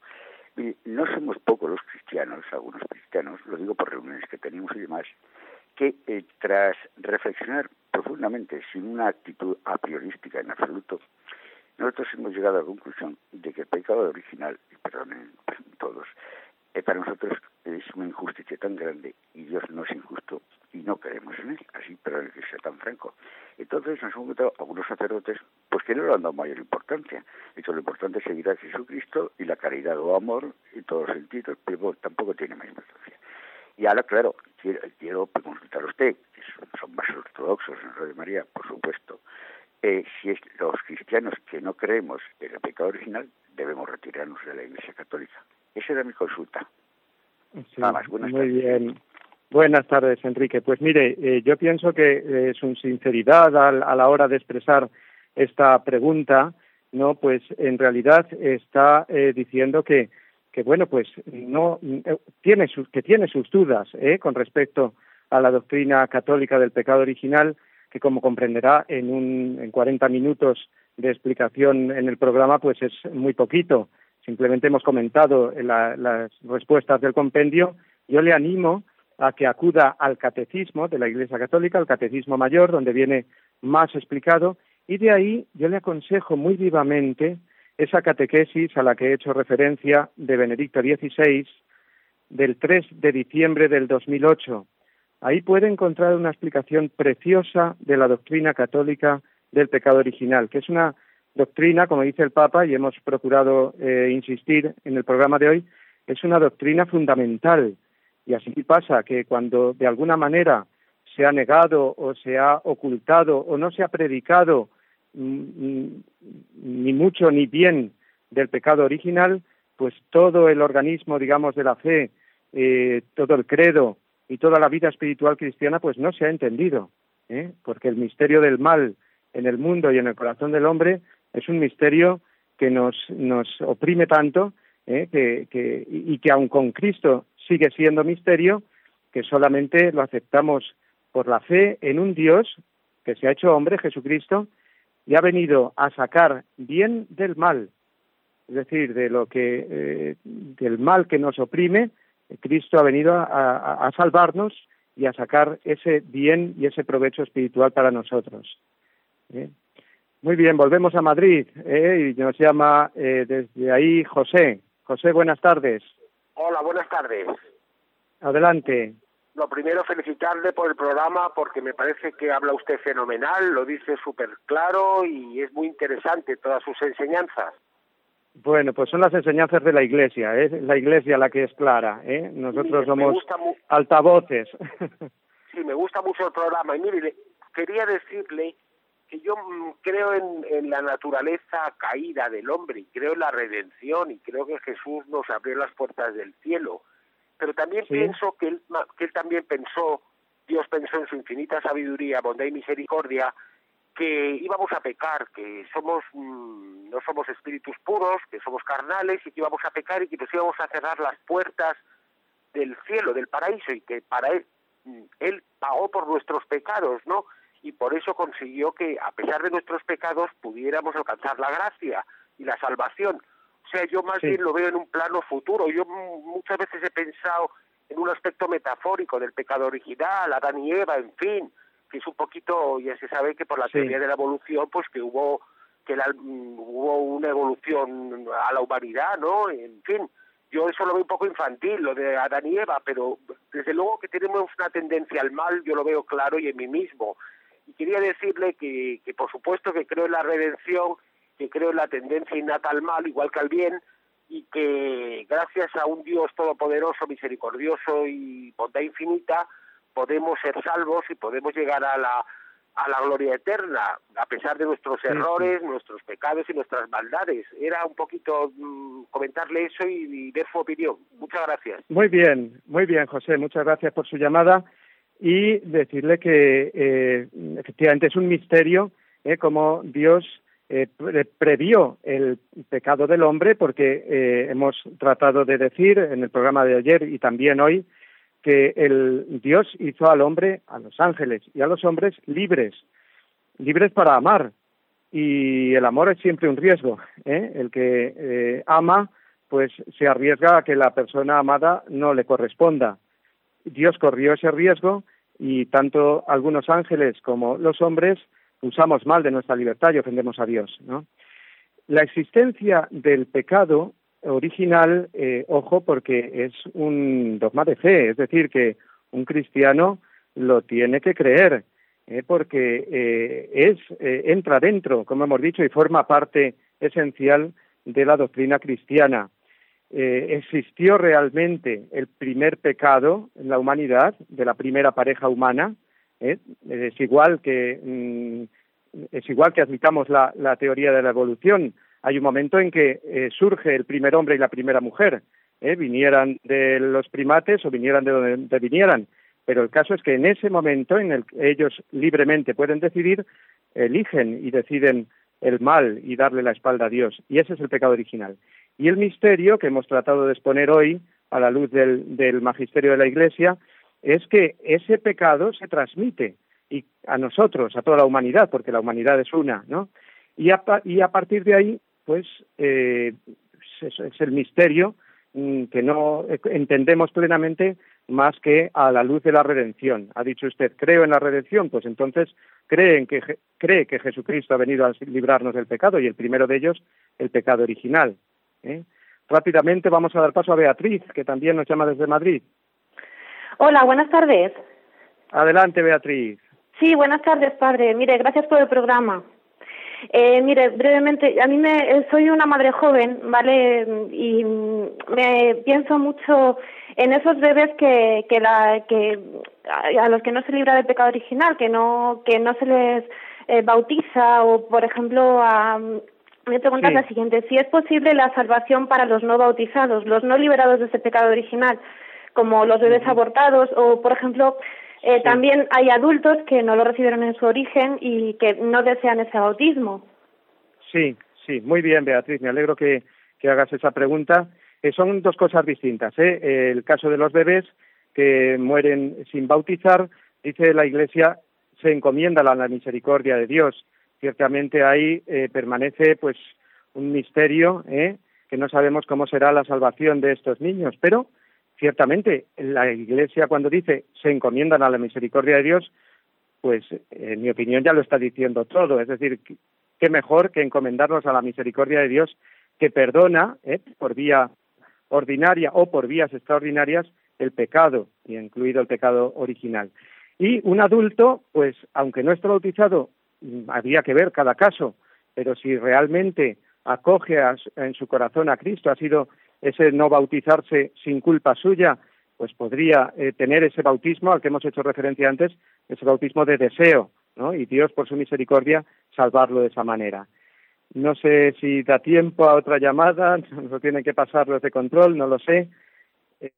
No somos pocos los cristianos, algunos cristianos, lo digo por reuniones que tenemos y demás, que eh, tras reflexionar profundamente, sin una actitud a priorística en absoluto, nosotros hemos llegado a la conclusión de que el pecado original, y perdonen todos, eh, para nosotros es una injusticia tan grande y Dios no es injusto y no creemos en él, así, pero que sea tan franco. Entonces nos hemos encontrado algunos sacerdotes pues que no le han dado mayor importancia. De hecho, lo importante es seguir a Jesucristo y la caridad o amor en todos los sentidos, pero bueno, tampoco tiene más importancia. Y ahora, claro, quiero, quiero consultar a usted, que son, son más ortodoxos en Radio María, por supuesto, eh, si es los cristianos que no creemos en el pecado original, debemos retirarnos de la Iglesia Católica. Esa era mi consulta. Sí, Nada más, buenas muy tardes. bien. Buenas tardes, Enrique. Pues mire, eh, yo pienso que eh, su sinceridad al- a, la hora de expresar esta pregunta, no, pues en realidad está eh, diciendo que, que bueno, pues no eh, tiene sus, que tiene sus dudas, eh, con respecto a la doctrina católica del pecado original, que como comprenderá en un en 40 minutos de explicación en el programa, pues es muy poquito. Simplemente hemos comentado la- las respuestas del compendio. Yo le animo a que acuda al catecismo de la Iglesia Católica, al catecismo mayor, donde viene más explicado, y de ahí yo le aconsejo muy vivamente esa catequesis a la que he hecho referencia de Benedicto XVI del 3 de diciembre del 2008. Ahí puede encontrar una explicación preciosa de la doctrina católica del pecado original, que es una doctrina, como dice el Papa, y hemos procurado eh, insistir en el programa de hoy, es una doctrina fundamental. Y así pasa que cuando de alguna manera se ha negado o se ha ocultado o no se ha predicado mm, mm, ni mucho ni bien del pecado original, pues todo el organismo, digamos, de la fe, eh, todo el credo y toda la vida espiritual cristiana, pues no se ha entendido, ¿eh? porque el misterio del mal en el mundo y en el corazón del hombre es un misterio que nos, nos oprime tanto ¿eh? y que aun con Cristo sigue siendo misterio, que solamente lo aceptamos por la fe en un Dios que se ha hecho hombre, Jesucristo, y ha venido a sacar bien del mal, es decir, de lo que eh, del mal que nos oprime, Cristo ha venido a, salvarnos y a sacar ese bien y ese provecho espiritual para nosotros. ¿eh? Muy bien, volvemos a Madrid ¿eh? y nos llama eh, desde ahí José. José, buenas tardes. Hola, buenas tardes. Adelante. Lo primero, felicitarle por el programa porque me parece que habla usted fenomenal, lo dice súper claro y es muy interesante todas sus enseñanzas. Bueno, pues son las enseñanzas de la Iglesia, es la Iglesia la que es clara, ¿eh? Nosotros Me somos altavoces. Sí, me gusta mucho el programa. Y mire, quería decirle que yo mm, creo en, en la naturaleza caída del hombre y creo en la redención y creo que Jesús nos abrió las puertas del cielo. Pero también Sí. pienso que él, que él también pensó, Dios pensó en su infinita sabiduría, bondad y misericordia, que íbamos a pecar, que somos mm, no somos espíritus puros, que somos carnales y que íbamos a pecar y que nos íbamos a cerrar las puertas del cielo, del paraíso y que para él mm, él pagó por nuestros pecados, ¿no? Y por eso consiguió que a pesar de nuestros pecados pudiéramos alcanzar la gracia y la salvación. O sea, yo más Sí. bien lo veo en un plano futuro. Yo muchas veces he pensado en un aspecto metafórico del pecado original, Adán y Eva, en fin, que es un poquito, ya se sabe que por la Sí. teoría de la evolución, pues que hubo que la- hubo una evolución a la humanidad, ¿no? En fin, yo eso lo veo un poco infantil, lo de Adán y Eva, pero desde luego que tenemos una tendencia al mal, yo lo veo claro y en mí mismo. Y quería decirle que, que por supuesto que creo en la redención, que creo en la tendencia innata al mal, igual que al bien, y que gracias a un Dios todopoderoso, misericordioso y bondad infinita, podemos ser salvos y podemos llegar a la, a la gloria eterna, a pesar de nuestros errores, nuestros pecados y nuestras maldades. Era un poquito mm, comentarle eso y, y ver su opinión. Muchas gracias. Muy bien, muy bien, José. Muchas gracias por su llamada y decirle que eh, efectivamente es un misterio ¿eh? cómo Dios eh, pre- previó el pecado del hombre, porque eh, hemos tratado de decir en el programa de ayer y también hoy que el Dios hizo al hombre, a los ángeles y a los hombres libres, libres para amar. Y el amor es siempre un riesgo. ¿eh? El que eh, ama, pues se arriesga a que la persona amada no le corresponda. Dios corrió ese riesgo y tanto algunos ángeles como los hombres usamos mal de nuestra libertad y ofendemos a Dios. ¿no? La existencia del pecado original, eh, ojo, porque es un dogma de fe, es decir, que un cristiano lo tiene que creer, eh, porque eh, es entra dentro, como hemos dicho, y forma parte esencial de la doctrina cristiana. Eh, existió realmente el primer pecado en la humanidad, de la primera pareja humana. ¿eh? Es igual que mm, es igual que admitamos la, teoría de la evolución. Hay un momento en que eh, surge el primer hombre y la primera mujer, vinieran de los primates o vinieran de donde vinieran. Pero el caso es que en ese momento en el que ellos libremente pueden decidir, eligen y deciden el mal y darle la espalda a Dios. Y ese es el pecado original. Y el misterio que hemos tratado de exponer hoy a la luz del, magisterio de la Iglesia es que ese pecado se transmite y a nosotros, a toda la humanidad, porque la humanidad es una, ¿no? Y a, partir de ahí, pues, eh, es, el misterio mm, que no entendemos plenamente más que a la luz de la redención. Ha dicho usted, creo en la redención, pues entonces cree, en que, cree que Jesucristo ha venido a librarnos del pecado y el primero de ellos, el pecado original. ¿Eh? Rápidamente vamos a dar paso a Beatriz, que también nos llama desde Madrid. Hola, buenas tardes. Adelante, Beatriz. Sí, buenas tardes, padre. Mire, gracias por el programa. Eh, mire, brevemente, a mí me, eh, soy una madre joven, ¿vale? Y me pienso mucho en esos bebés que, que, la, que a a los que no se libra del pecado original, que no, que no se les eh, bautiza o, por ejemplo, a, mi pregunta Sí. es la siguiente, si es posible la salvación para los no bautizados, los no liberados de ese pecado original, como los bebés abortados o, por ejemplo, eh, también hay adultos que no lo recibieron en su origen y que no desean ese bautismo. Sí, sí, muy bien, Beatriz. Me alegro que, que hagas esa pregunta. Eh, son dos cosas distintas. Eh, El caso de los bebés que mueren sin bautizar, dice la Iglesia, se encomienda a la misericordia de Dios. Ciertamente ahí eh, permanece, pues, un misterio, ¿eh? que no sabemos cómo será la salvación de estos niños, pero ciertamente la Iglesia cuando dice se encomiendan a la misericordia de Dios, pues en mi opinión ya lo está diciendo todo. Es decir, qué mejor que encomendarnos a la misericordia de Dios que perdona ¿eh? por vía ordinaria o por vías extraordinarias el pecado, y incluido el pecado original. Y un adulto, pues aunque no esté bautizado, habría que ver cada caso, pero si realmente acoge a en su corazón a Cristo, ha sido ese no bautizarse sin culpa suya, pues podría eh, tener ese bautismo al que hemos hecho referencia antes, ese bautismo de deseo, ¿no? Y Dios, por su misericordia, salvarlo de esa manera. No sé si da tiempo a otra llamada, nos tienen que pasar los de control, no lo sé. Eh,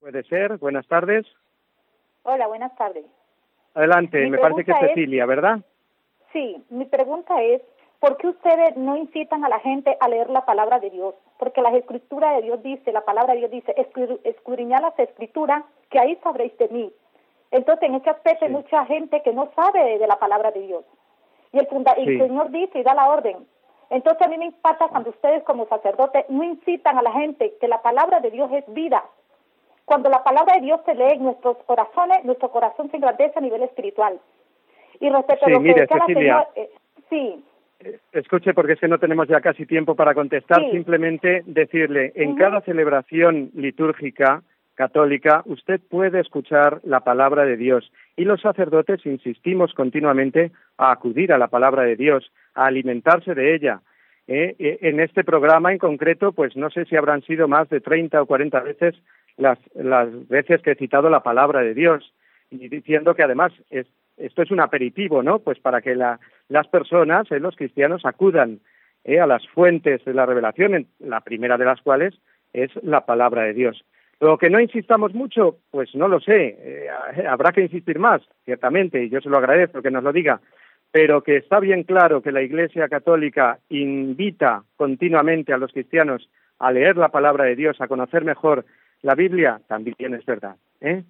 puede ser. Buenas tardes. Hola, buenas tardes. Adelante, Mi me parece que es- Cecilia, ¿verdad? Sí, mi pregunta es, ¿por qué ustedes no incitan a la gente a leer la palabra de Dios? Porque la escritura de Dios dice, la palabra de Dios dice, "Escru- escudriñad las escrituras, que ahí sabréis de mí. Entonces, en ese aspecto hay mucha gente que no sabe de, la palabra de Dios. Y el, funda- el. Señor dice y da la orden. Entonces, a mí me impacta cuando ustedes como sacerdotes no incitan a la gente que la palabra de Dios es vida. Cuando la palabra de Dios se lee en nuestros corazones, nuestro corazón se engrandece a nivel espiritual. Y respecto Sí, a lo que mire, Cecilia. señora, eh, sí, Escuche, porque es que no tenemos ya casi tiempo para contestar. Sí. Simplemente decirle, en cada celebración litúrgica católica, usted puede escuchar la palabra de Dios. Y los sacerdotes insistimos continuamente a acudir a la palabra de Dios, a alimentarse de ella. ¿eh? Eh, En este programa en concreto, pues no sé si habrán sido más de 30 o 40 veces las, las veces que he citado la palabra de Dios y diciendo que además es- esto es un aperitivo, ¿no? Pues para que la- las personas, eh, los cristianos, acudan eh, a las fuentes de la revelación, en- la primera de las cuales es la palabra de Dios. Lo que no insistamos mucho, pues no lo sé, eh, habrá que insistir más, ciertamente, y yo se lo agradezco que nos lo diga, pero que está bien claro que la Iglesia Católica invita continuamente a los cristianos a leer la palabra de Dios, a conocer mejor la Biblia, también es verdad. ¿eh?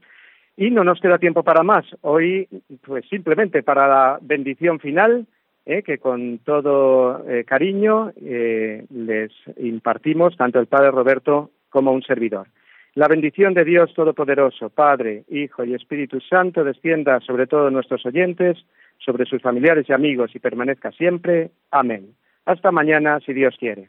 Y no nos queda tiempo para más. Hoy, pues simplemente para la bendición final, ¿eh? que con todo eh, cariño eh, les impartimos tanto el Padre Roberto como un servidor. La bendición de Dios Todopoderoso, Padre, Hijo y Espíritu Santo, descienda sobre todos nuestros oyentes, sobre sus familiares y amigos y permanezca siempre. Amén. Hasta mañana, si Dios quiere.